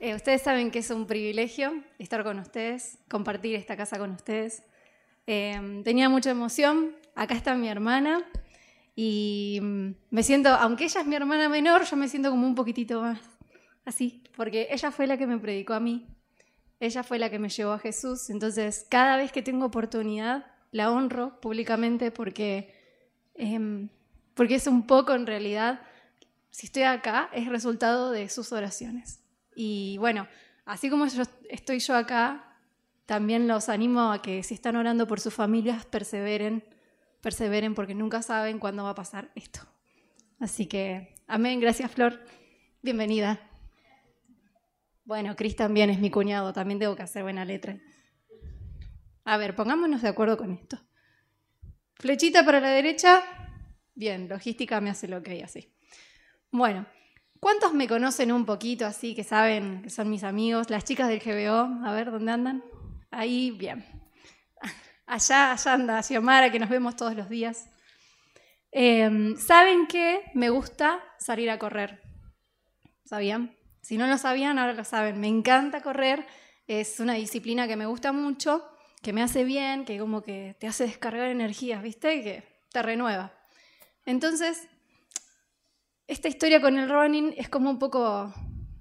Eh, ustedes saben que es un privilegio estar con ustedes, compartir esta casa con ustedes. Eh, tenía mucha emoción. Acá está mi hermana y mm, me siento, aunque ella es mi hermana menor, yo me siento como un poquitito más así, porque ella fue la que me predicó a mí. Ella fue la que me llevó a Jesús. Entonces, cada vez que tengo oportunidad, la honro públicamente porque, em, porque es un poco en realidad, si estoy acá, es resultado de sus oraciones. Y bueno, así como yo estoy yo acá, también los animo a que si están orando por sus familias, perseveren, perseveren porque nunca saben cuándo va a pasar esto. Así que, amén, gracias Flor, bienvenida. Bueno, Cris también es mi cuñado, también tengo que hacer buena letra. A ver, pongámonos de acuerdo con esto. Flechita para la derecha. Bien, logística me hace lo que hay así. Bueno, ¿Cuántos me conocen un poquito así, que saben que son mis amigos? Las chicas del GBO, a ver, ¿dónde andan? Ahí, bien. Allá, allá anda Xiomara, que nos vemos todos los días. Em, ¿Saben que me gusta salir a correr? ¿Sabían? Si no lo sabían, ahora lo saben. Me encanta correr, es una disciplina que me gusta mucho, que me hace bien, que como que te hace descargar energías, ¿viste? Que te renueva. Entonces, esta historia con el running es como un poco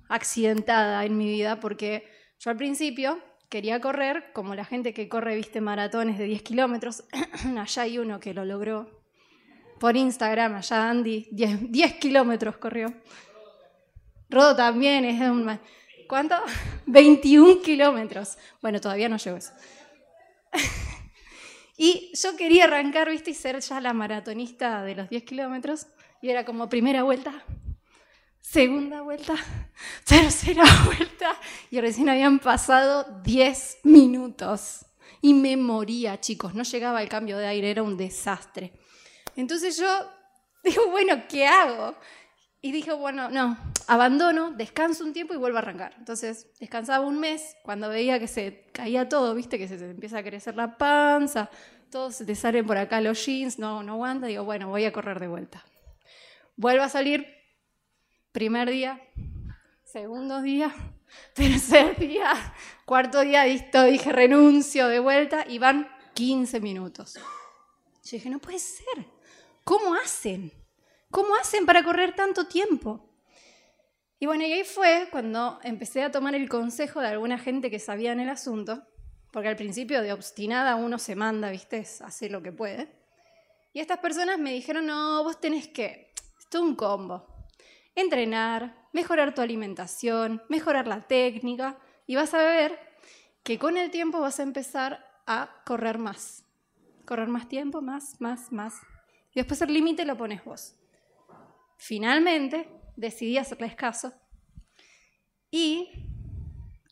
accidentada en mi vida porque yo al principio quería correr como la gente que corre, viste, maratones de 10 kilómetros. allá hay uno que lo logró por Instagram, allá Andy, 10, kilómetros corrió. Rodo también es un... ¿Cuánto? 21 kilómetros. Bueno, todavía no llego eso. y yo quería arrancar, viste, y ser ya la maratonista de los 10 kilómetros. Y era como primera vuelta, segunda vuelta, tercera vuelta. Y recién habían pasado 10 minutos. Y me moría, chicos. No llegaba el cambio de aire, era un desastre. Entonces yo digo, bueno, ¿qué hago? Y dije, bueno, no, abandono, descanso un tiempo y vuelvo a arrancar. Entonces descansaba un mes, cuando veía que se caía todo, viste, que se empieza a crecer la panza, todos se te salen por acá los jeans, no, no aguanta, digo, bueno, voy a correr de vuelta. Vuelvo a salir, primer día, segundo día, tercer día, cuarto día, listo, dije renuncio de vuelta y van 15 minutos. Yo dije, no puede ser. ¿Cómo hacen? ¿Cómo hacen para correr tanto tiempo? Y bueno, y ahí fue cuando empecé a tomar el consejo de alguna gente que sabía en el asunto, porque al principio de obstinada uno se manda, viste, hace lo que puede. Y estas personas me dijeron, no, vos tenés que todo un combo. Entrenar, mejorar tu alimentación, mejorar la técnica y vas a ver que con el tiempo vas a empezar a correr más. Correr más tiempo, más, más, más. Y después el límite lo pones vos. Finalmente decidí hacerles caso y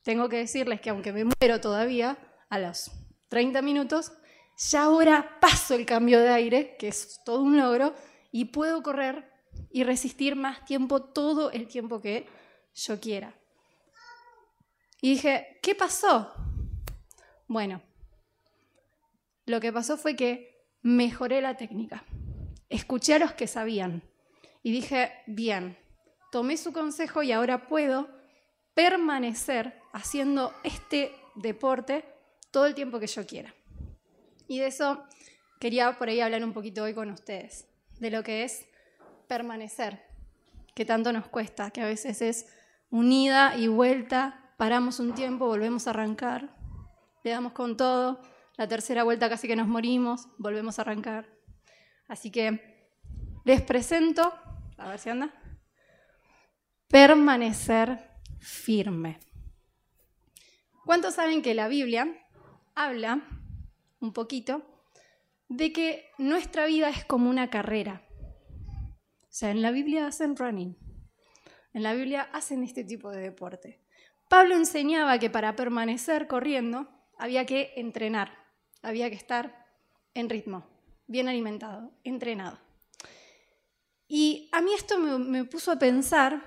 tengo que decirles que aunque me muero todavía, a los 30 minutos, ya ahora paso el cambio de aire, que es todo un logro, y puedo correr y resistir más tiempo, todo el tiempo que yo quiera. Y dije, ¿qué pasó? Bueno, lo que pasó fue que mejoré la técnica. Escuché a los que sabían y dije, bien, tomé su consejo y ahora puedo permanecer haciendo este deporte todo el tiempo que yo quiera. Y de eso quería por ahí hablar un poquito hoy con ustedes, de lo que es permanecer, que tanto nos cuesta, que a veces es unida y vuelta, paramos un tiempo, volvemos a arrancar, le damos con todo, la tercera vuelta casi que nos morimos, volvemos a arrancar. Así que les presento, a ver si anda, permanecer firme. ¿Cuántos saben que la Biblia habla un poquito de que nuestra vida es como una carrera? Sea, en la Biblia hacen running. En la Biblia hacen este tipo de deporte. Pablo enseñaba que para permanecer corriendo había que entrenar, había que estar en ritmo, bien alimentado, entrenado. Y a mí esto me, me puso a pensar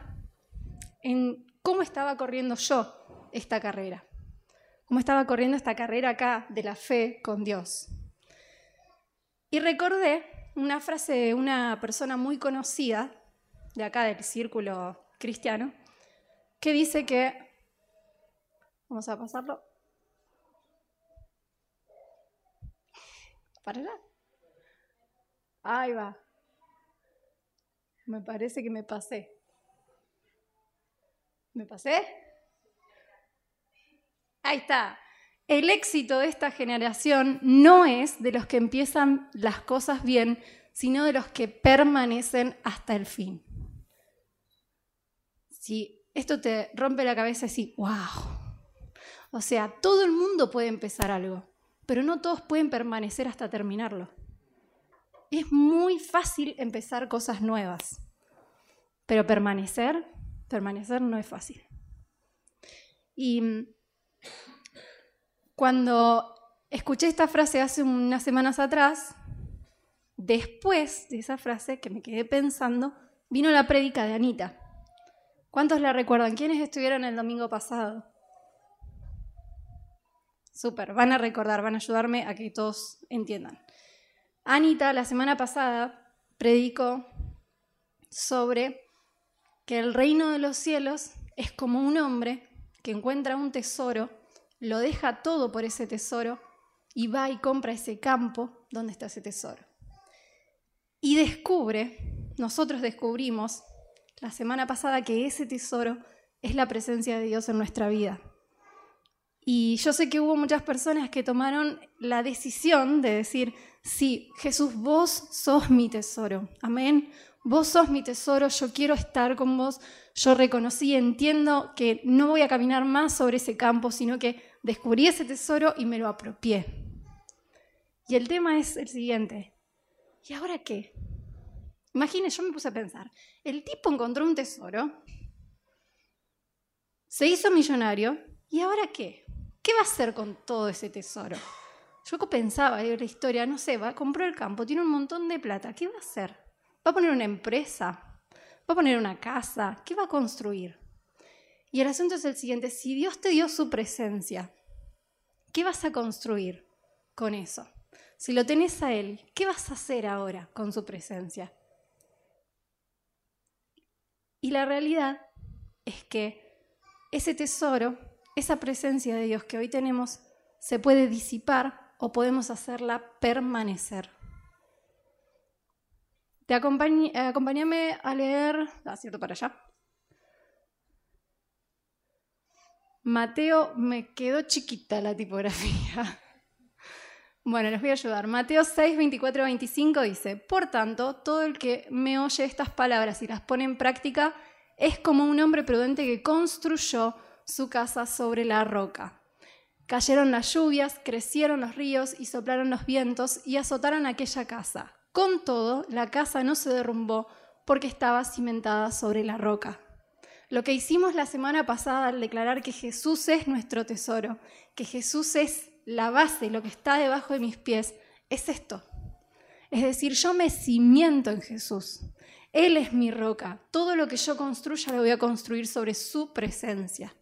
en cómo estaba corriendo yo esta carrera, cómo estaba corriendo esta carrera acá de la fe con Dios. Y recordé una frase de una persona muy conocida, de acá del círculo cristiano, que dice que Vamos a pasarlo. Para allá. Ahí va. Me parece que me pasé. ¿Me pasé? Ahí está. El éxito de esta generación no es de los que empiezan las cosas bien, sino de los que permanecen hasta el fin. Si esto te rompe la cabeza, así, wow. O sea, todo el mundo puede empezar algo, pero no todos pueden permanecer hasta terminarlo. Es muy fácil empezar cosas nuevas, pero permanecer, permanecer no es fácil. Y cuando escuché esta frase hace unas semanas atrás, después de esa frase que me quedé pensando, vino la prédica de Anita. ¿Cuántos la recuerdan? ¿Quiénes estuvieron el domingo pasado? Súper, van a recordar, van a ayudarme a que todos entiendan. Anita la semana pasada predicó sobre que el reino de los cielos es como un hombre que encuentra un tesoro lo deja todo por ese tesoro y va y compra ese campo donde está ese tesoro. Y descubre, nosotros descubrimos la semana pasada que ese tesoro es la presencia de Dios en nuestra vida. Y yo sé que hubo muchas personas que tomaron la decisión de decir, sí, Jesús, vos sos mi tesoro. Amén. Vos sos mi tesoro, yo quiero estar con vos. Yo reconocí, entiendo que no voy a caminar más sobre ese campo, sino que descubrí ese tesoro y me lo apropié. Y el tema es el siguiente. ¿Y ahora qué? Imagine, yo me puse a pensar. El tipo encontró un tesoro, se hizo millonario, ¿y ahora qué? ¿Qué va a hacer con todo ese tesoro? Yo pensaba en la historia, no sé, va, compró el campo, tiene un montón de plata, ¿qué va a hacer? ¿Va a poner una empresa? ¿Va a poner una casa? ¿Qué va a construir? Y el asunto es el siguiente, si Dios te dio su presencia, ¿qué vas a construir con eso? Si lo tenés a Él, ¿qué vas a hacer ahora con su presencia? Y la realidad es que ese tesoro, esa presencia de Dios que hoy tenemos, se puede disipar o podemos hacerla permanecer. Te acompáñame a leer, ah, cierto, para allá. Mateo, me quedó chiquita la tipografía. Bueno, les voy a ayudar. Mateo 6, 24, 25 dice, Por tanto, todo el que me oye estas palabras y las pone en práctica es como un hombre prudente que construyó su casa sobre la roca. Cayeron las lluvias, crecieron los ríos y soplaron los vientos y azotaron aquella casa. Con todo, la casa no se derrumbó porque estaba cimentada sobre la roca. Lo que hicimos la semana pasada al declarar que Jesús es nuestro tesoro, que Jesús es la base, lo que está debajo de mis pies, es esto. Es decir, yo me cimiento en Jesús. Él es mi roca. Todo lo que yo construya lo voy a construir sobre su presencia.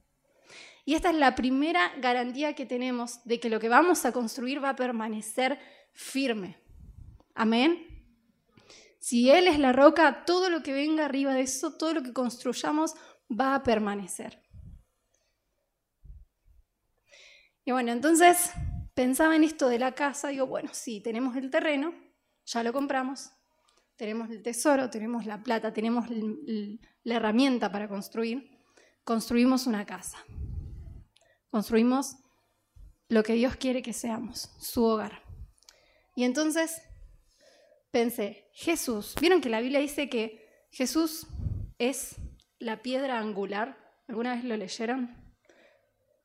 Y esta es la primera garantía que tenemos de que lo que vamos a construir va a permanecer firme. Amén. Si Él es la roca, todo lo que venga arriba de eso, todo lo que construyamos va a permanecer. Y bueno, entonces pensaba en esto de la casa, digo, bueno, sí, tenemos el terreno, ya lo compramos, tenemos el tesoro, tenemos la plata, tenemos la herramienta para construir, construimos una casa, construimos lo que Dios quiere que seamos, su hogar. Y entonces pensé, Jesús, ¿vieron que la Biblia dice que Jesús es la piedra angular. ¿Alguna vez lo leyeron?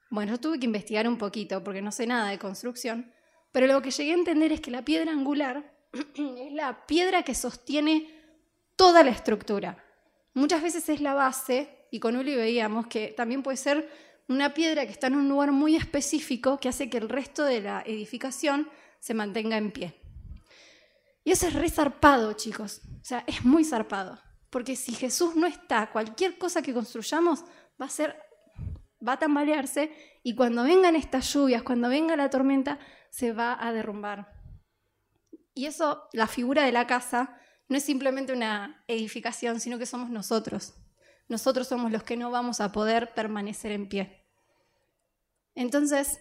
Bueno, yo tuve que investigar un poquito porque no sé nada de construcción, pero lo que llegué a entender es que la piedra angular es la piedra que sostiene toda la estructura. Muchas veces es la base, y con Uli veíamos que también puede ser una piedra que está en un lugar muy específico que hace que el resto de la edificación se mantenga en pie. Y eso es re zarpado, chicos. O sea, es muy zarpado. Porque si Jesús no está, cualquier cosa que construyamos va a ser, va a tambalearse y cuando vengan estas lluvias, cuando venga la tormenta, se va a derrumbar. Y eso, la figura de la casa, no es simplemente una edificación, sino que somos nosotros. Nosotros somos los que no vamos a poder permanecer en pie. Entonces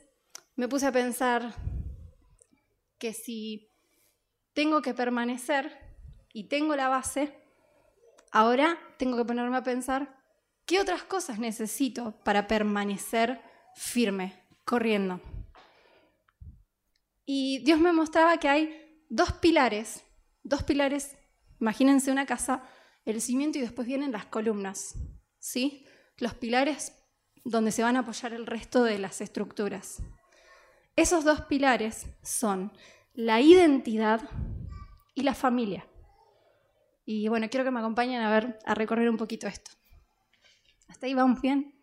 me puse a pensar que si tengo que permanecer y tengo la base, ahora tengo que ponerme a pensar qué otras cosas necesito para permanecer firme, corriendo. Y Dios me mostraba que hay dos pilares, dos pilares, imagínense una casa, el cimiento y después vienen las columnas, ¿sí? Los pilares donde se van a apoyar el resto de las estructuras. Esos dos pilares son la identidad y la familia. Y bueno, quiero que me acompañen a ver, a recorrer un poquito esto. ¿Hasta ahí vamos bien?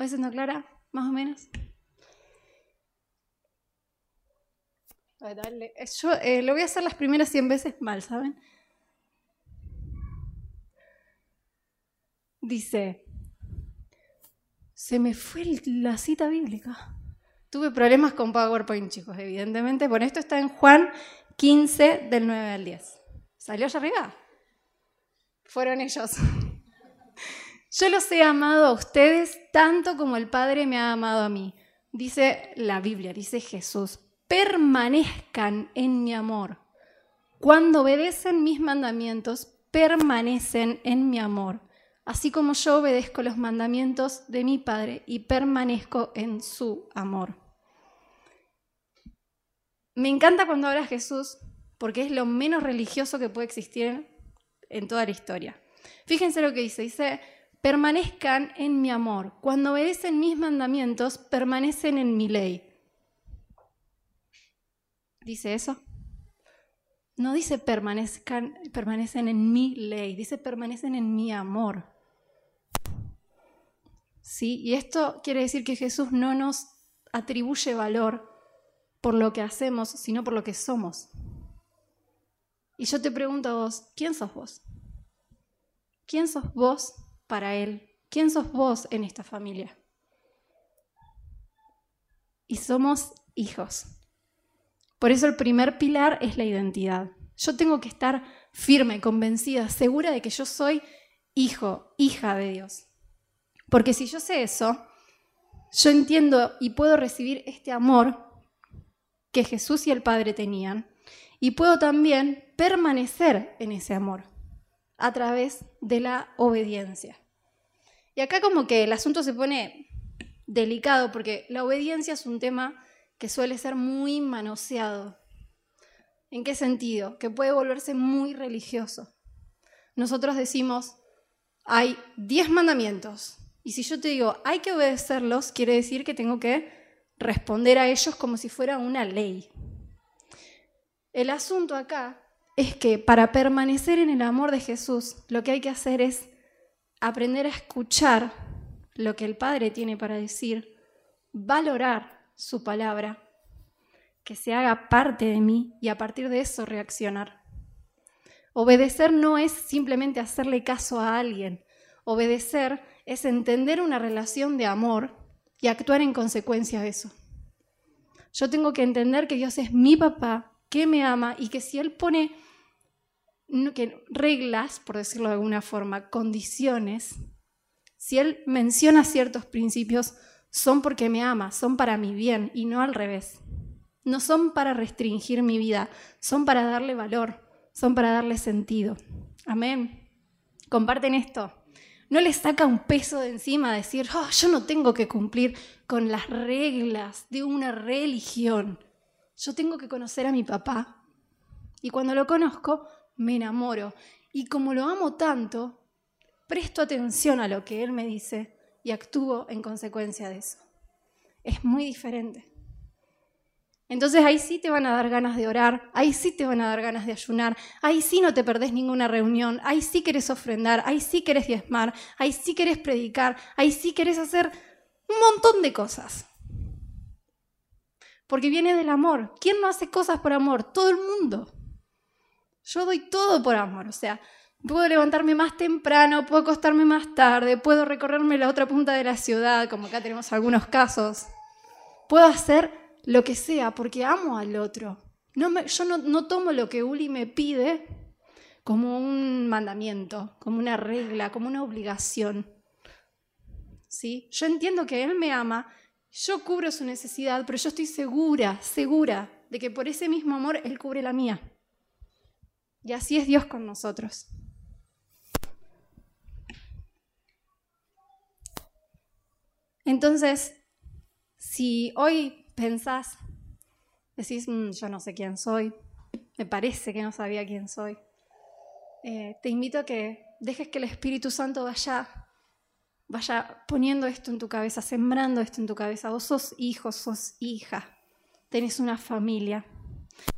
¿Va siendo clara? ¿Más o menos? Yo eh, lo voy a hacer las primeras 100 veces mal, ¿saben? Dice, se me fue la cita bíblica. Tuve problemas con PowerPoint, chicos, evidentemente. Bueno, esto está en Juan 15, del 9 al 10. ¿Salió allá arriba? Fueron ellos. Yo los he amado a ustedes tanto como el Padre me ha amado a mí. Dice la Biblia, dice Jesús, permanezcan en mi amor. Cuando obedecen mis mandamientos, permanecen en mi amor así como yo obedezco los mandamientos de mi Padre y permanezco en su amor. Me encanta cuando habla Jesús porque es lo menos religioso que puede existir en toda la historia. Fíjense lo que dice, dice, permanezcan en mi amor. Cuando obedecen mis mandamientos, permanecen en mi ley. ¿Dice eso? No dice permanezcan, permanecen en mi ley, dice permanecen en mi amor. ¿Sí? Y esto quiere decir que Jesús no nos atribuye valor por lo que hacemos, sino por lo que somos. Y yo te pregunto a vos, ¿quién sos vos? ¿Quién sos vos para Él? ¿Quién sos vos en esta familia? Y somos hijos. Por eso el primer pilar es la identidad. Yo tengo que estar firme, convencida, segura de que yo soy hijo, hija de Dios. Porque si yo sé eso, yo entiendo y puedo recibir este amor que Jesús y el Padre tenían y puedo también permanecer en ese amor a través de la obediencia. Y acá como que el asunto se pone delicado porque la obediencia es un tema que suele ser muy manoseado. ¿En qué sentido? Que puede volverse muy religioso. Nosotros decimos, hay diez mandamientos, y si yo te digo, hay que obedecerlos, quiere decir que tengo que responder a ellos como si fuera una ley. El asunto acá es que para permanecer en el amor de Jesús, lo que hay que hacer es aprender a escuchar lo que el Padre tiene para decir, valorar su palabra, que se haga parte de mí y a partir de eso reaccionar. Obedecer no es simplemente hacerle caso a alguien. Obedecer es entender una relación de amor y actuar en consecuencia de eso. Yo tengo que entender que Dios es mi papá, que me ama y que si Él pone que reglas, por decirlo de alguna forma, condiciones, si Él menciona ciertos principios, son porque me ama, son para mi bien y no al revés. No son para restringir mi vida, son para darle valor, son para darle sentido. Amén. ¿Comparten esto? No le saca un peso de encima decir, oh, yo no tengo que cumplir con las reglas de una religión. Yo tengo que conocer a mi papá. Y cuando lo conozco, me enamoro. Y como lo amo tanto, presto atención a lo que él me dice y actúo en consecuencia de eso. Es muy diferente. Entonces ahí sí te van a dar ganas de orar, ahí sí te van a dar ganas de ayunar, ahí sí no te perdés ninguna reunión, ahí sí querés ofrendar, ahí sí querés diezmar, ahí sí querés predicar, ahí sí querés hacer un montón de cosas. Porque viene del amor. ¿Quién no hace cosas por amor? Todo el mundo. Yo doy todo por amor, o sea, Puedo levantarme más temprano, puedo acostarme más tarde, puedo recorrerme la otra punta de la ciudad, como acá tenemos algunos casos. Puedo hacer lo que sea porque amo al otro. No yo no, no tomo lo que Uli me pide como un mandamiento, como una regla, como una obligación. ¿Sí? Yo entiendo que Él me ama Yo cubro su necesidad, pero yo estoy segura, segura de que por ese mismo amor Él cubre la mía. Y así es Dios con nosotros. Entonces, si hoy pensás, decís, mm, yo no sé quién soy, me parece que no sabía quién soy, eh, te invito a que dejes que el Espíritu Santo vaya, vaya poniendo esto en tu cabeza, sembrando esto en tu cabeza. Vos sos hijo, sos hija, tenés una familia,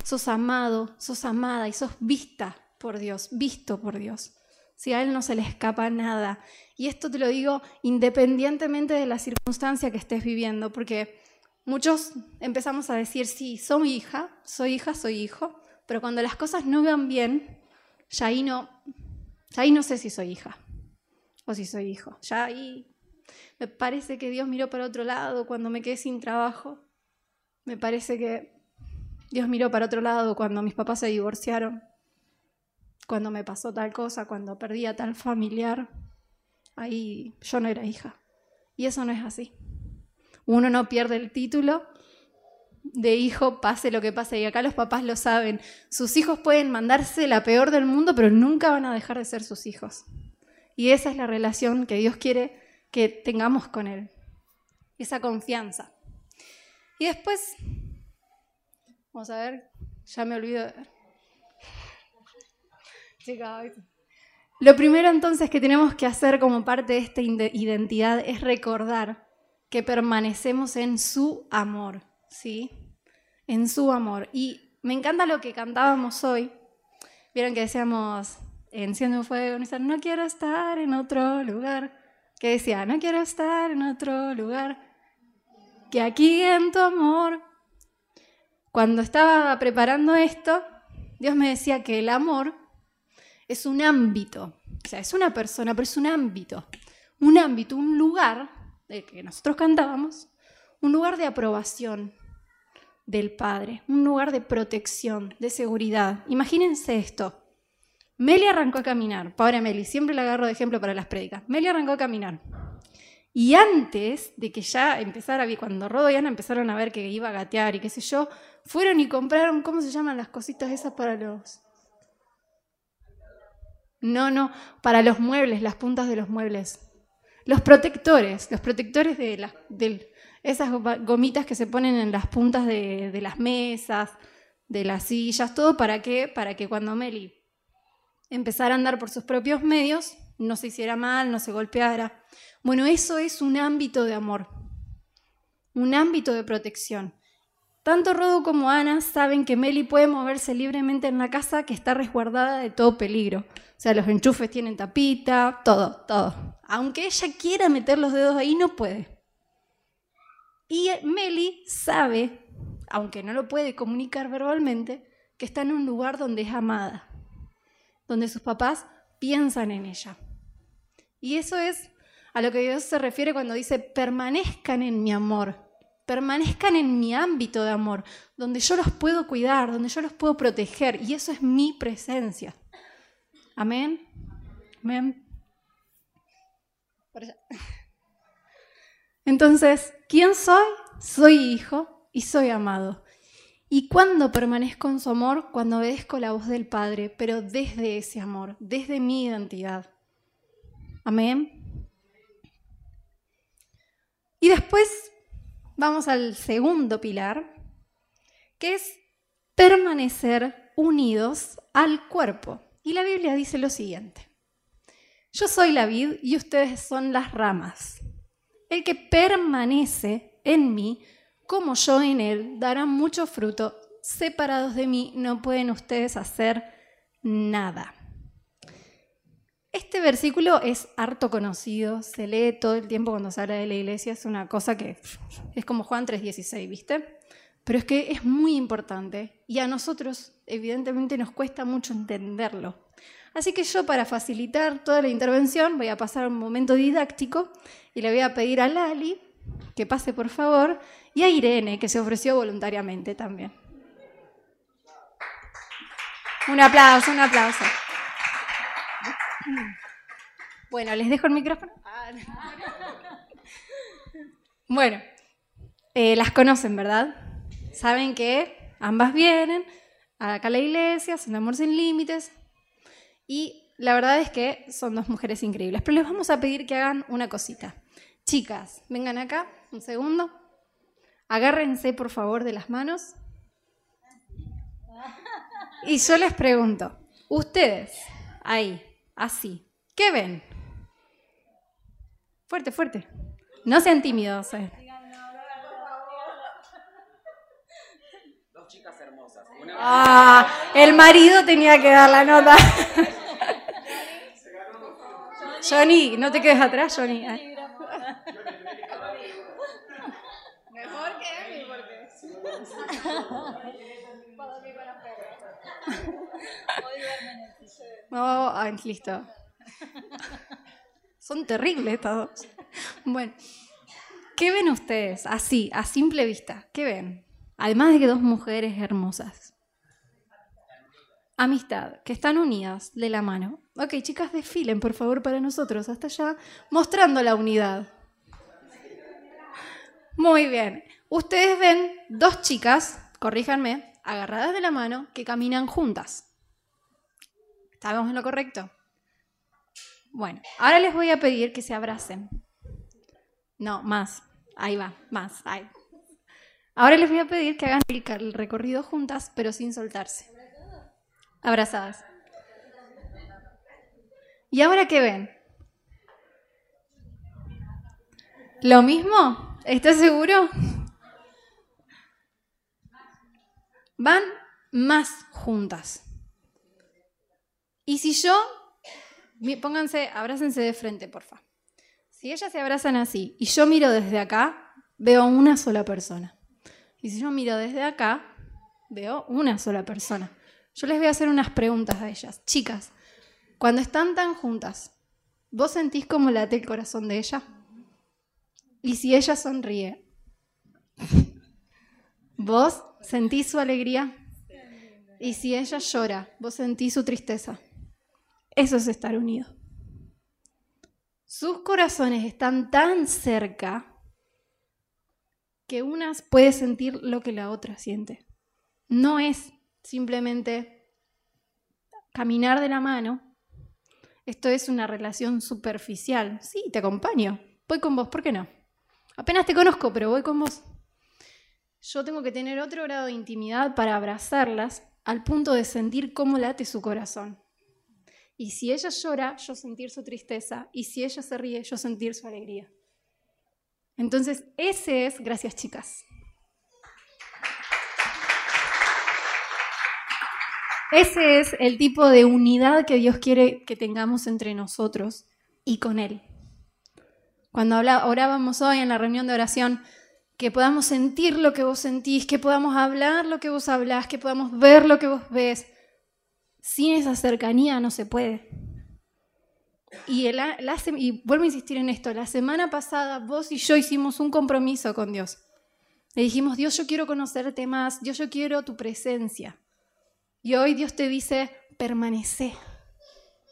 sos amado, sos amada y sos vista por Dios, visto por Dios. Si a Él no se le escapa nada. Y esto te lo digo independientemente de la circunstancia que estés viviendo, porque muchos empezamos a decir, sí, soy hija, soy hija, soy hijo, pero cuando las cosas no van bien, ya ahí no, ya ahí no sé si soy hija si soy hijo. Ya ahí me parece que Dios miró para otro lado cuando me quedé sin trabajo. Me parece que Dios miró para otro lado cuando mis papás se divorciaron, cuando me pasó tal cosa, cuando perdí a tal familiar. Ahí yo no era hija. Y eso no es así. Uno no pierde el título de hijo, pase lo que pase. Y acá los papás lo saben. Sus hijos pueden mandarse la peor del mundo, pero nunca van a dejar de ser sus hijos. Y esa es la relación que Dios quiere que tengamos con Él. Esa confianza. Y después, vamos a ver, ya me olvido de Lo primero entonces que tenemos que hacer como parte de esta identidad es recordar que permanecemos en su amor. ¿sí? En su amor. Y me encanta lo que cantábamos hoy. Vieron que decíamos, enciende un fuego, no quiero estar en otro lugar. Que decía, no quiero estar en otro lugar. Que aquí en tu amor. Cuando estaba preparando esto, Dios me decía que el amor es un ámbito. O sea, es una persona, pero es un ámbito. Un ámbito, un lugar, del que nosotros cantábamos, un lugar de aprobación, del Padre, un lugar de protección, de seguridad. Imagínense esto. Meli arrancó a caminar, pobre Meli, siempre la agarro de ejemplo para las prédicas. Meli arrancó a caminar. Y antes de que ya empezara, cuando Rodo y Ana empezaron a ver que iba a gatear y qué sé yo, fueron y compraron, ¿cómo se llaman las cositas esas para los... No, no, para los muebles, las puntas de los muebles. Los protectores, los protectores de la, del, esas gomitas que se ponen en las puntas de, las mesas, de las sillas, todo para qué? Para que cuando Meli empezara a andar por sus propios medios, no se hiciera mal, no se golpeara. Bueno, eso es un ámbito de amor, un ámbito de protección. Tanto Rodo como Ana saben que Meli puede moverse libremente en la casa que está resguardada de todo peligro. O sea, los enchufes tienen tapita, todo, todo. Aunque ella quiera meter los dedos ahí, no puede. Y Meli sabe, aunque no lo puede comunicar verbalmente, que está en un lugar donde es amada, donde sus papás piensan en ella. Y eso es a lo que Dios se refiere cuando dice, permanezcan en mi amor, permanezcan en mi ámbito de amor, donde yo los puedo cuidar, donde yo los puedo proteger. Y eso es mi presencia. Amén. Amén. Entonces, ¿quién soy? Soy hijo y soy amado. ¿Y cuándo permanezco en su amor? Cuando obedezco la voz del Padre, pero desde ese amor, desde mi identidad. Amén. Y después vamos al segundo pilar, que es permanecer unidos al cuerpo. Y la Biblia dice lo siguiente. Yo soy la vid y ustedes son las ramas. El que permanece en mí, como yo en él, dará mucho fruto. Separados de mí no pueden ustedes hacer nada. Este versículo es harto conocido, se lee todo el tiempo cuando se habla de la iglesia, es una cosa que es como Juan 3:16, ¿viste? Pero es que es muy importante y a nosotros evidentemente nos cuesta mucho entenderlo. Así que yo para facilitar toda la intervención voy a pasar un momento didáctico y le voy a pedir a Lali que pase por favor y a Irene que se ofreció voluntariamente también. Un aplauso, un aplauso. Bueno, les dejo el micrófono. Bueno, Eh, las conocen, ¿verdad? Saben que ambas vienen acá a la iglesia, son amor sin límites. Y la verdad es que son dos mujeres increíbles. Pero les vamos a pedir que hagan una cosita. Chicas, vengan acá, un segundo. Agárrense, por favor, de las manos. Y yo les pregunto, ustedes, ahí, así, ¿qué ven? Fuerte, fuerte. No sean tímidos. Eh. Dos chicas hermosas. Ah, el marido tenía que dar la nota. Johnny, no te quedes atrás, Johnny. Mejor que Emi, porque. No, listo. Son terribles todos. Bueno, ¿qué ven ustedes así, a simple vista? ¿Qué ven? Además de que dos mujeres hermosas. Amistad, que están unidas de la mano. Ok, chicas, desfilen por favor para nosotros, hasta allá, mostrando la unidad. Muy bien. Ustedes ven dos chicas, corríjanme, agarradas de la mano, que caminan juntas. ¿Estamos en lo correcto? Bueno, ahora les voy a pedir que se abracen. No, más. Ahí va, más. Ahí. Ahora les voy a pedir que hagan el recorrido juntas, pero sin soltarse. Abrazadas. ¿Y ahora qué ven? ¿Lo mismo? ¿Estás seguro? Van más juntas. Y si yo, pónganse, abrácense de frente, por favor. Si ellas se abrazan así y yo miro desde acá, veo una sola persona. Y si yo miro desde acá, veo una sola persona. Yo les voy a hacer unas preguntas a ellas. Chicas, cuando están tan juntas, ¿vos sentís cómo late el corazón de ella? Y si ella sonríe, ¿vos sentís su alegría? Y si ella llora, ¿vos sentís su tristeza? Eso es estar unido. Sus corazones están tan cerca que una puede sentir lo que la otra siente. No es simplemente caminar de la mano. Esto es una relación superficial. Sí, te acompaño. Voy con vos, ¿por qué no? Apenas te conozco, pero voy con vos. Yo tengo que tener otro grado de intimidad para abrazarlas al punto de sentir cómo late su corazón. Y si ella llora, yo sentir su tristeza. Y si ella se ríe, yo sentir su alegría. Entonces, ese es, gracias chicas. Ese es el tipo de unidad que Dios quiere que tengamos entre nosotros y con Él. Cuando orábamos hoy en la reunión de oración, que podamos sentir lo que vos sentís, que podamos hablar lo que vos hablás, que podamos ver lo que vos ves, sin esa cercanía no se puede. Y, y vuelvo a insistir en esto, la semana pasada vos y yo hicimos un compromiso con Dios. Le dijimos, Dios, yo quiero conocerte más, Dios, yo quiero tu presencia. Y hoy Dios te dice, permanece,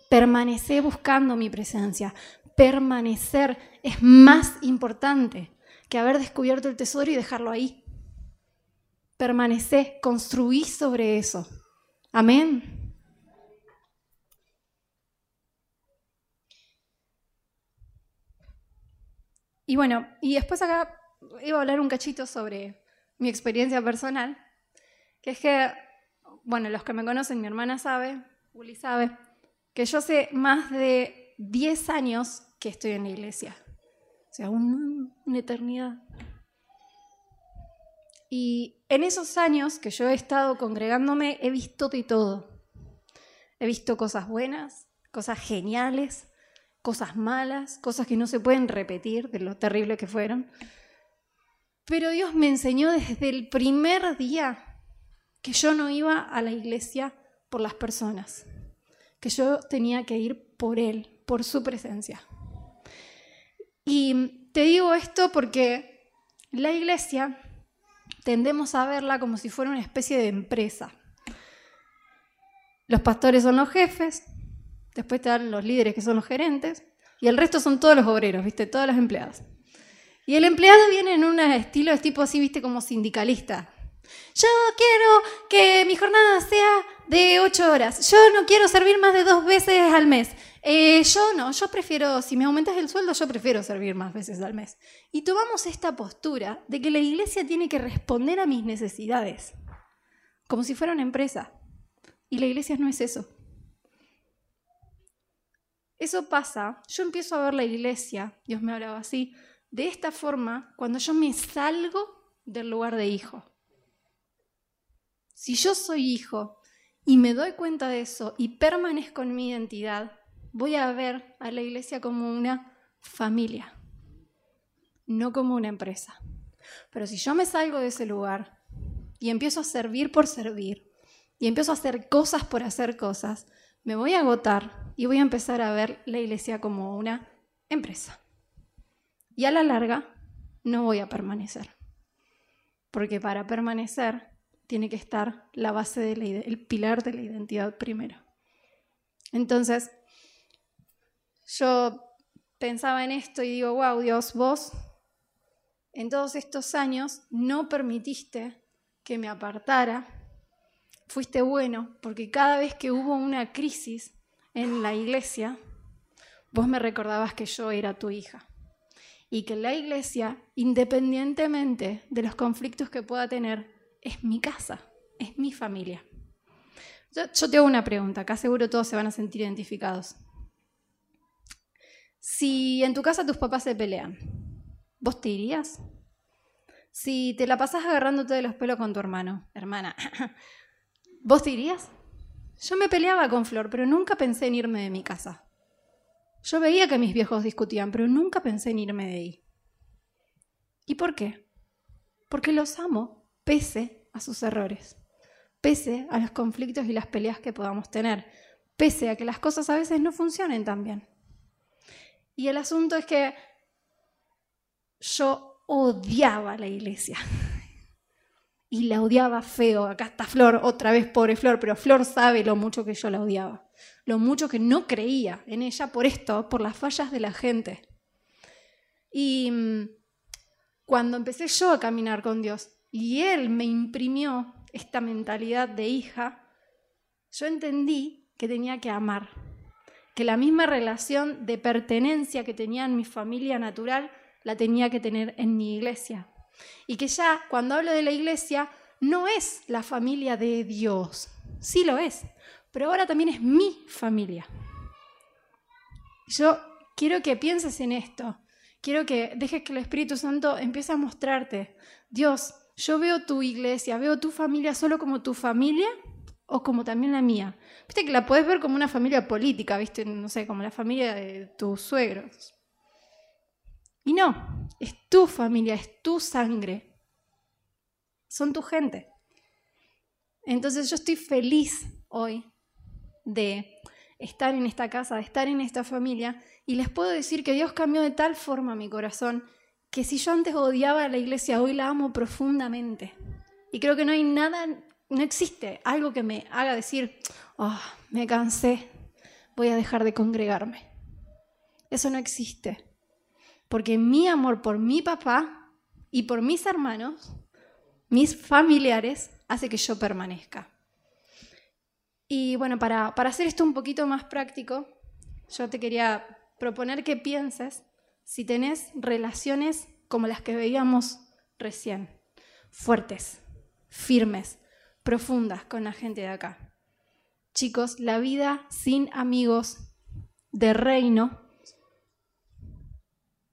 permanece buscando mi presencia. Permanecer es más importante que haber descubierto el tesoro y dejarlo ahí. Permanece, construí sobre eso. Amén. Y bueno, y después acá iba a hablar un cachito sobre mi experiencia personal, que es que, bueno, los que me conocen, mi hermana sabe, Uli sabe, que yo hace más de 10 años que estoy en la iglesia. O sea, una eternidad. Y en esos años que yo he estado congregándome, he visto de todo. He visto cosas buenas, cosas geniales, cosas malas, cosas que no se pueden repetir de lo terrible que fueron. Pero Dios me enseñó desde el primer día que yo no iba a la iglesia por las personas, que yo tenía que ir por Él, por su presencia. Y te digo esto porque la iglesia tendemos a verla como si fuera una especie de empresa. Los pastores son los jefes, Después están los líderes que son los gerentes y el resto son todos los obreros, ¿viste? Todas las empleadas. Y el empleado viene en un estilo, es tipo así, viste, como sindicalista. Yo quiero que mi jornada sea de ocho horas. Yo no quiero servir más de dos veces al mes. Eh, yo no, yo prefiero, si me aumentas el sueldo, yo prefiero servir más veces al mes. Y tomamos esta postura de que la iglesia tiene que responder a mis necesidades, como si fuera una empresa. Y la iglesia no es eso. Eso pasa, yo empiezo a ver la iglesia, Dios me hablaba así, de esta forma cuando yo me salgo del lugar de hijo. Si yo soy hijo y me doy cuenta de eso y permanezco en mi identidad, voy a ver a la iglesia como una familia, no como una empresa. Pero si yo me salgo de ese lugar y empiezo a servir por servir y empiezo a hacer cosas por hacer cosas, me voy a agotar y voy a empezar a ver la iglesia como una empresa. Y a la larga no voy a permanecer. Porque para permanecer tiene que estar la base del el pilar de la identidad primero. Entonces, yo pensaba en esto y digo, wow, Dios, vos en todos estos años no permitiste que me apartara fuiste bueno, porque cada vez que hubo una crisis en la iglesia, vos me recordabas que yo era tu hija. Y que la iglesia, independientemente de los conflictos que pueda tener, es mi casa, es mi familia. Yo, te hago una pregunta, acá seguro todos se van a sentir identificados. Si en tu casa tus papás se pelean, ¿vos te irías? Si te la pasás agarrándote de los pelos con tu hermano, hermana, ¿Vos te irías? Yo me peleaba con Flor, pero nunca pensé en irme de mi casa. Yo veía que mis viejos discutían, pero nunca pensé en irme de ahí. ¿Y por qué? Porque los amo pese a sus errores, pese a los conflictos y las peleas que podamos tener, pese a que las cosas a veces no funcionen tan bien. Y el asunto es que yo odiaba la iglesia y la odiaba feo. Acá está Flor, otra vez pobre Flor, pero Flor sabe lo mucho que yo la odiaba, lo mucho que no creía en ella por esto, por las fallas de la gente. Y mm, cuando empecé yo a caminar con Dios y Él me imprimió esta mentalidad de hija, yo entendí que tenía que amar, que la misma relación de pertenencia que tenía en mi familia natural la tenía que tener en mi iglesia. Y que ya cuando hablo de la iglesia no es la familia de Dios, sí lo es, pero ahora también es mi familia. Yo quiero que pienses en esto, quiero que dejes que el Espíritu Santo empiece a mostrarte, Dios, yo veo tu iglesia, veo tu familia solo como tu familia o como también la mía. Viste que la puedes ver como una familia política, viste, no sé, como la familia de tus suegros. Y no, es tu familia, es tu sangre. Son tu gente. Entonces yo estoy feliz hoy de estar en esta casa, de estar en esta familia, y les puedo decir que Dios cambió de tal forma mi corazón que si yo antes odiaba a la iglesia, hoy la amo profundamente. Y creo que no hay nada, no existe algo que me haga decir, oh, me cansé, voy a dejar de congregarme. Eso no existe porque mi amor por mi papá y por mis hermanos, mis familiares, hace que yo permanezca. Y bueno, para, hacer esto un poquito más práctico, yo te quería proponer que pienses si tenés relaciones como las que veíamos recién, fuertes, firmes, profundas con la gente de acá. Chicos, la vida sin amigos de reino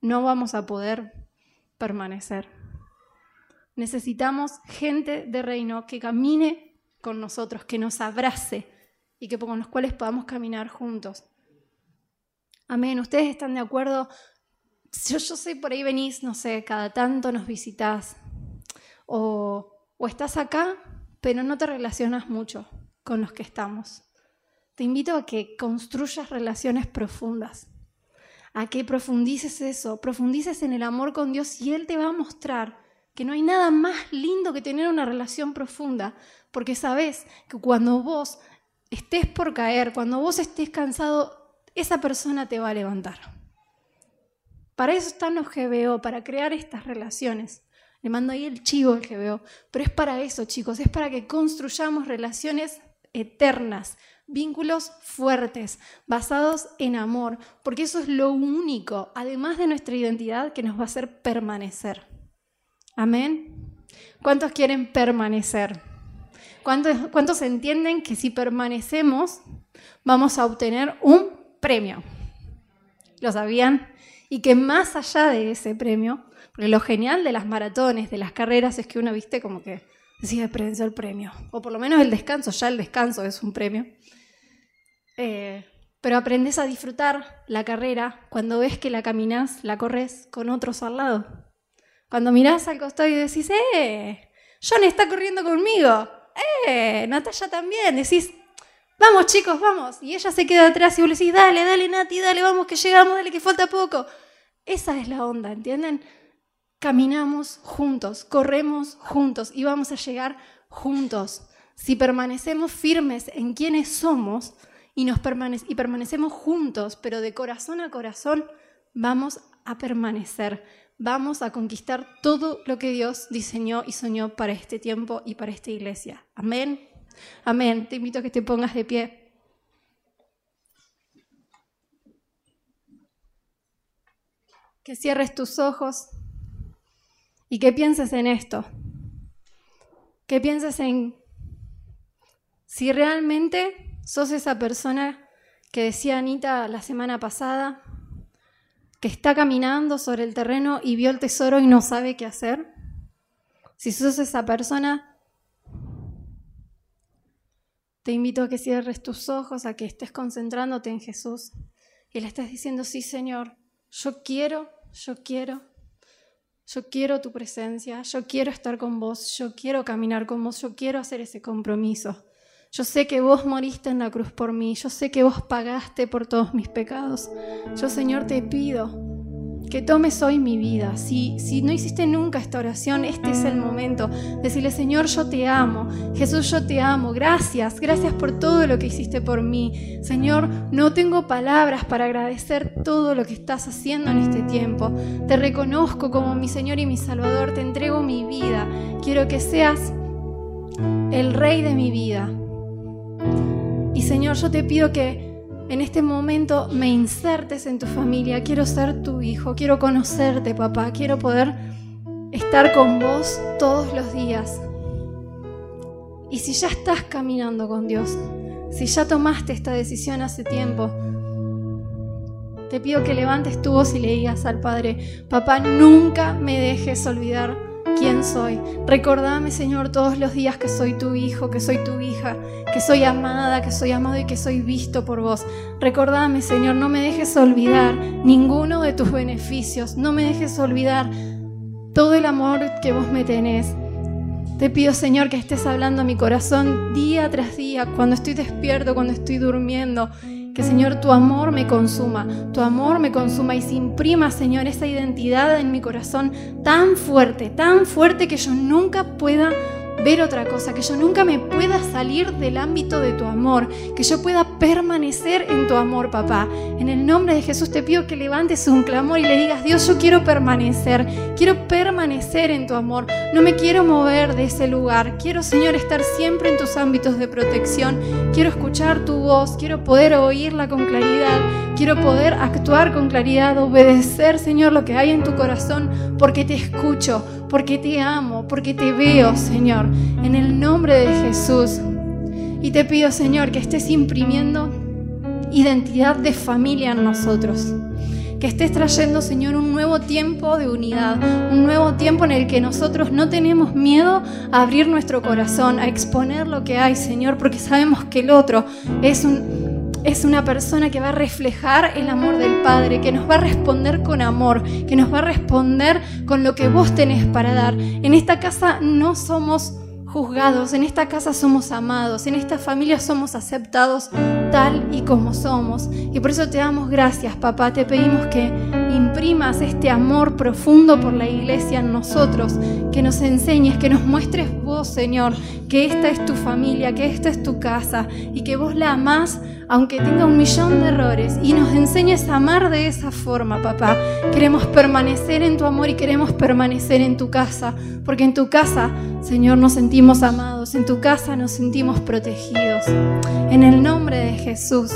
no vamos a poder permanecer. Necesitamos gente de reino que camine con nosotros, que nos abrace y que con los cuales podamos caminar juntos. Amén. ¿Ustedes están de acuerdo? Yo, yo sé, por ahí venís, no sé, cada tanto nos visitas o, o estás acá, pero no te relacionas mucho con los que estamos. Te invito a que construyas relaciones profundas a que profundices eso, profundices en el amor con Dios y Él te va a mostrar que no hay nada más lindo que tener una relación profunda, porque sabes que cuando vos estés por caer, cuando vos estés cansado, esa persona te va a levantar. Para eso están los GBO, para crear estas relaciones. Le mando ahí el chivo el GBO. Pero es para eso, chicos, es para que construyamos relaciones eternas, vínculos fuertes, basados en amor, porque eso es lo único, además de nuestra identidad, que nos va a hacer permanecer. Amén. ¿Cuántos quieren permanecer? ¿Cuántos, ¿Cuántos entienden que si permanecemos vamos a obtener un premio? ¿Lo sabían? Y que más allá de ese premio, porque lo genial de las maratones, de las carreras, es que uno, viste, como que prender el premio. O por lo menos el descanso, ya el descanso es un premio. Eh, pero aprendes a disfrutar la carrera cuando ves que la caminas, la corres con otros al lado. Cuando mirás al costado y decís, ¡eh! John está corriendo conmigo. ¡eh! Natalia también. Decís, vamos chicos, vamos. Y ella se queda atrás y vos le decís, dale, dale Nati, dale, vamos que llegamos, dale que falta poco. Esa es la onda, ¿entienden? Caminamos juntos, corremos juntos y vamos a llegar juntos. Si permanecemos firmes en quienes somos y, nos y permanecemos juntos, pero de corazón a corazón, vamos a permanecer. Vamos a conquistar todo lo que Dios diseñó y soñó para este tiempo y para esta iglesia. Amén. Amén. Te invito a que te pongas de pie. Que cierres tus ojos y que pienses en esto. Que pienses en si realmente sos esa persona que decía Anita la semana pasada, que está caminando sobre el terreno y vio el tesoro y no sabe qué hacer. Si sos esa persona, te invito a que cierres tus ojos, a que estés concentrándote en Jesús y le estés diciendo, sí Señor, yo quiero, yo quiero, yo quiero tu presencia, yo quiero estar con vos, yo quiero caminar con vos, yo quiero hacer ese compromiso. Yo sé que vos moriste en la cruz por mí, yo sé que vos pagaste por todos mis pecados. Yo, Señor, te pido que tomes hoy mi vida. Si, si no hiciste nunca esta oración, este es el momento. Decirle, Señor, yo te amo. Jesús, yo te amo. Gracias, gracias por todo lo que hiciste por mí. Señor, no tengo palabras para agradecer todo lo que estás haciendo en este tiempo. Te reconozco como mi Señor y mi Salvador. Te entrego mi vida. Quiero que seas el Rey de mi vida. Y Señor, yo te pido que en este momento me insertes en tu familia. Quiero ser tu hijo, quiero conocerte, papá. Quiero poder estar con vos todos los días. Y si ya estás caminando con Dios, si ya tomaste esta decisión hace tiempo, te pido que levantes tu voz y le digas al Padre, papá, nunca me dejes olvidar quién soy. Recordame, Señor, todos los días que soy tu hijo, que soy tu hija, que soy amada, que soy amado y que soy visto por vos. Recordame, Señor, no me dejes olvidar ninguno de tus beneficios. No me dejes olvidar todo el amor que vos me tenés. Te pido, Señor, que estés hablando a mi corazón día tras día, cuando estoy despierto, cuando estoy durmiendo que Señor tu amor me consuma, tu amor me consuma y se imprima, Señor, esa identidad en mi corazón tan fuerte, tan fuerte que yo nunca pueda ver otra cosa, que yo nunca me pueda salir del ámbito de tu amor, que yo pueda permanecer en tu amor, papá. En el nombre de Jesús te pido que levantes un clamor y le digas, Dios, yo quiero permanecer, quiero permanecer en tu amor, no me quiero mover de ese lugar, quiero, Señor, estar siempre en tus ámbitos de protección, quiero escuchar tu voz, quiero poder oírla con claridad, quiero poder actuar con claridad, obedecer, Señor, lo que hay en tu corazón, porque te escucho, porque te amo, porque te veo, Señor, en el nombre de Jesús. Y te pido, Señor, que estés imprimiendo identidad de familia en nosotros. Que estés trayendo, Señor, un nuevo tiempo de unidad, un nuevo tiempo en el que nosotros no tenemos miedo a abrir nuestro corazón, a exponer lo que hay, Señor, porque sabemos que el otro es un, es una persona que va a reflejar el amor del Padre, que nos va a responder con amor, que nos va a responder con lo que vos tenés para dar. En esta casa no somos juzgados, en esta casa somos amados, en esta familia somos aceptados tal y como somos. Y por eso te damos gracias, papá. Te pedimos que imprimas este amor profundo por la iglesia en nosotros, que nos enseñes, que nos muestres vos, Señor, que esta es tu familia, que esta es tu casa y que vos la amás aunque tenga un millón de errores y nos enseñes a amar de esa forma, papá. Queremos permanecer en tu amor y queremos permanecer en tu casa, porque en tu casa, Señor, nos sentimos amados, en tu casa nos sentimos protegidos. En el nombre de Jesús.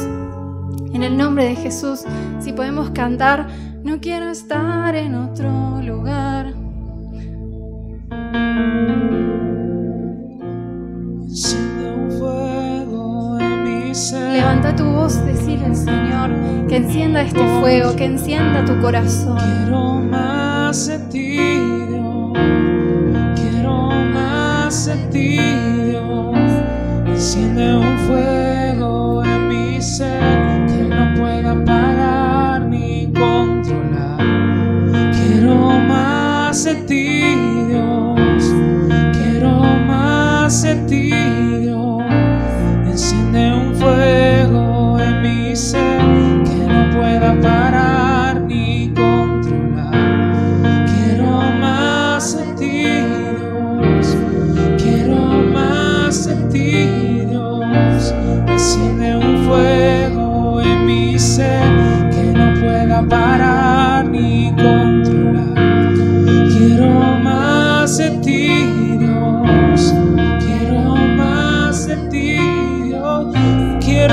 En el nombre de Jesús, si podemos cantar, no quiero estar en otro lugar. Levanta tu voz, decirle al Señor que encienda este fuego, que encienda tu corazón. Quiero más de ti, Dios. Quiero más de ti, Dios. Enciende un fuego que no pueda apagar ni controlar. Quiero más de Dios. Quiero más de. Enciende un fuego en mi ser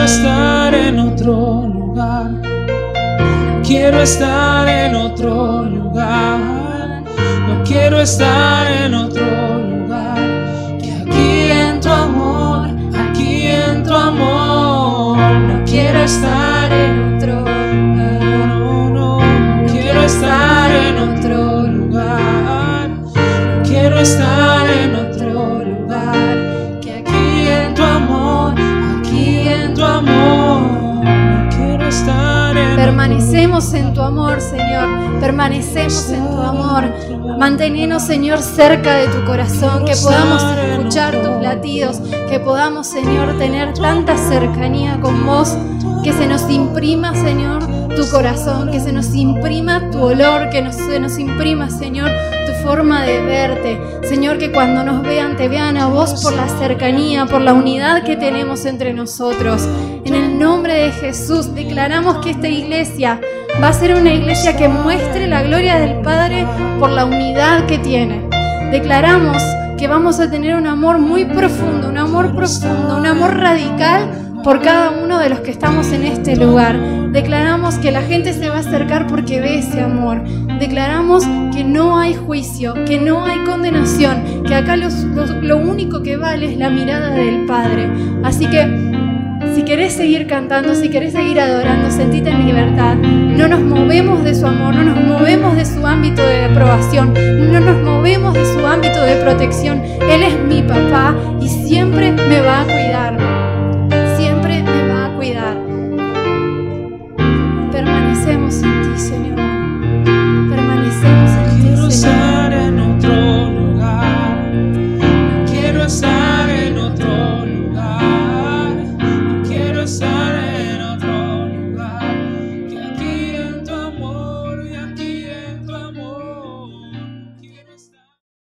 estar en otro lugar. Quiero estar en otro lugar. No quiero estar en otro lugar. Que aquí en tu amor, aquí en tu amor. No quiero estar en otro lugar. No, no, no quiero estar en otro lugar. Quiero estar Permanecemos en tu amor, Señor. Permanecemos en tu amor. Mantenernos, Señor, cerca de tu corazón. Que podamos escuchar tus latidos. Que podamos, Señor, tener tanta cercanía con vos. Que se nos imprima, Señor, tu corazón. Que se nos imprima tu olor. Que nos- se nos imprima, Señor, forma de verte. Señor, que cuando nos vean, te vean a vos por la cercanía, por la unidad que tenemos entre nosotros. En el nombre de Jesús declaramos que esta iglesia va a ser una iglesia que muestre la gloria del Padre por la unidad que tiene. Declaramos que vamos a tener un amor muy profundo, un amor profundo, un amor radical por cada uno de los que estamos en este lugar. Declaramos que la gente se va a acercar porque ve ese amor. Declaramos que no hay juicio, que no hay condenación, que acá lo único que vale es la mirada del Padre. Así que si querés seguir cantando, si querés seguir adorando, sentite en libertad. No nos movemos de su amor, no nos movemos de su ámbito de aprobación, no nos movemos de su ámbito de protección. Él es mi papá y siempre me va a cuidar. En ti, Señor.